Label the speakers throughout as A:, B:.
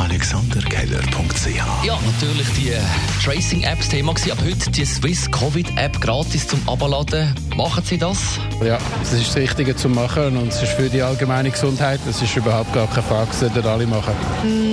A: AlexanderKeller.ch
B: Ja, natürlich die Tracing-Apps Thema gewesen. Ab heute die Swiss Covid-App gratis zum Abladen. Machen Sie das?
C: Ja, das ist das Richtige zu machen und es ist für die allgemeine Gesundheit, das ist überhaupt gar keine Frage, das sollten alle machen.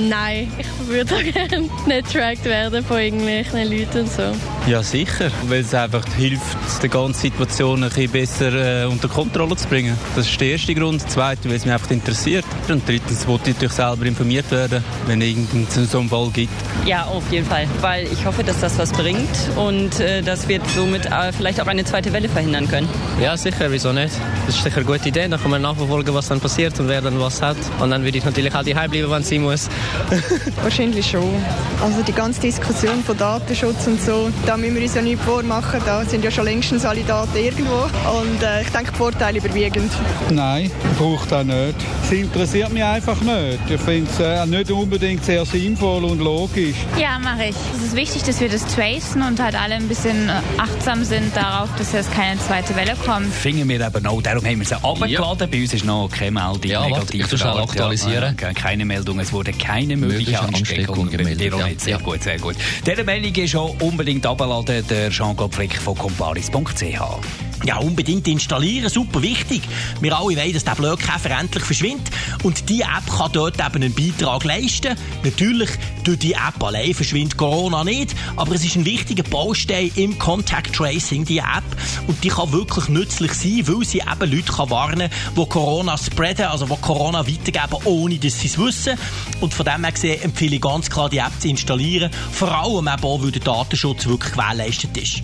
D: Nein, ich würde auch gerne nicht getrackt werden von irgendwelchen Leuten und so.
E: Ja, sicher, weil es einfach hilft, die ganze Situation ein bisschen besser äh, unter Kontrolle zu bringen. Das ist der erste Grund. Zweitens, weil es mich einfach interessiert. Und drittens, wollte ich natürlich selber informiert werden, wenn es irgendeinen so einen Fall gibt.
F: Ja, auf jeden Fall, weil ich hoffe, dass das was bringt und äh, dass wir somit äh, vielleicht auch eine zweite Welle verhindern können.
G: Ja, sicher, wieso nicht? Das ist sicher eine gute Idee. Dann kann man nachverfolgen, was dann passiert und wer dann was hat. Und dann würde ich natürlich auch daheim bleiben, wenn es sein muss.
H: Wahrscheinlich schon. Also die ganze Diskussion von Datenschutz und so, da müssen wir uns ja nicht vormachen. Da sind ja schon längstens alle Daten irgendwo. Und äh, ich denke, die Vorteile überwiegend.
I: Nein, braucht auch nicht. Es interessiert mich einfach nicht. Ich finde es äh, nicht unbedingt sehr sinnvoll und logisch.
J: Ja, mache ich. Es ist wichtig, dass wir das tracen und halt alle ein bisschen äh, achtsam sind darauf, dass jetzt keine zweite Welle kommt.
K: Finden wir eben auch, darum haben wir sie abgeladen. Ja. Bei uns ist noch keine Meldung
B: ja, negativ. Ich schnell aktualisieren.
K: Ja, keine Meldung, es wurde keine mögliche Ansteckung gemeldet. Ja. Sehr gut, sehr gut. Diese Meldung ist auch unbedingt abgeladen, der Jean-Claude Frick von comparis.ch.
L: Ja, unbedingt installieren, super wichtig. Wir alle wollen, dass der Blödkäfer endlich verschwindet. Und die App kann dort eben einen Beitrag leisten. Natürlich, durch die App allein verschwindet Corona nicht, aber es ist ein wichtiger Baustein im Contact Tracing, die App. Und die kann wirklich nützlich sein, weil sie eben Leute kann warnen kann, die Corona spreaden, also die Corona weitergeben, ohne dass sie es wissen. Und von dem her gesehen empfehle ich ganz klar, die App zu installieren. Vor allem eben auch, weil der Datenschutz wirklich gewährleistet ist.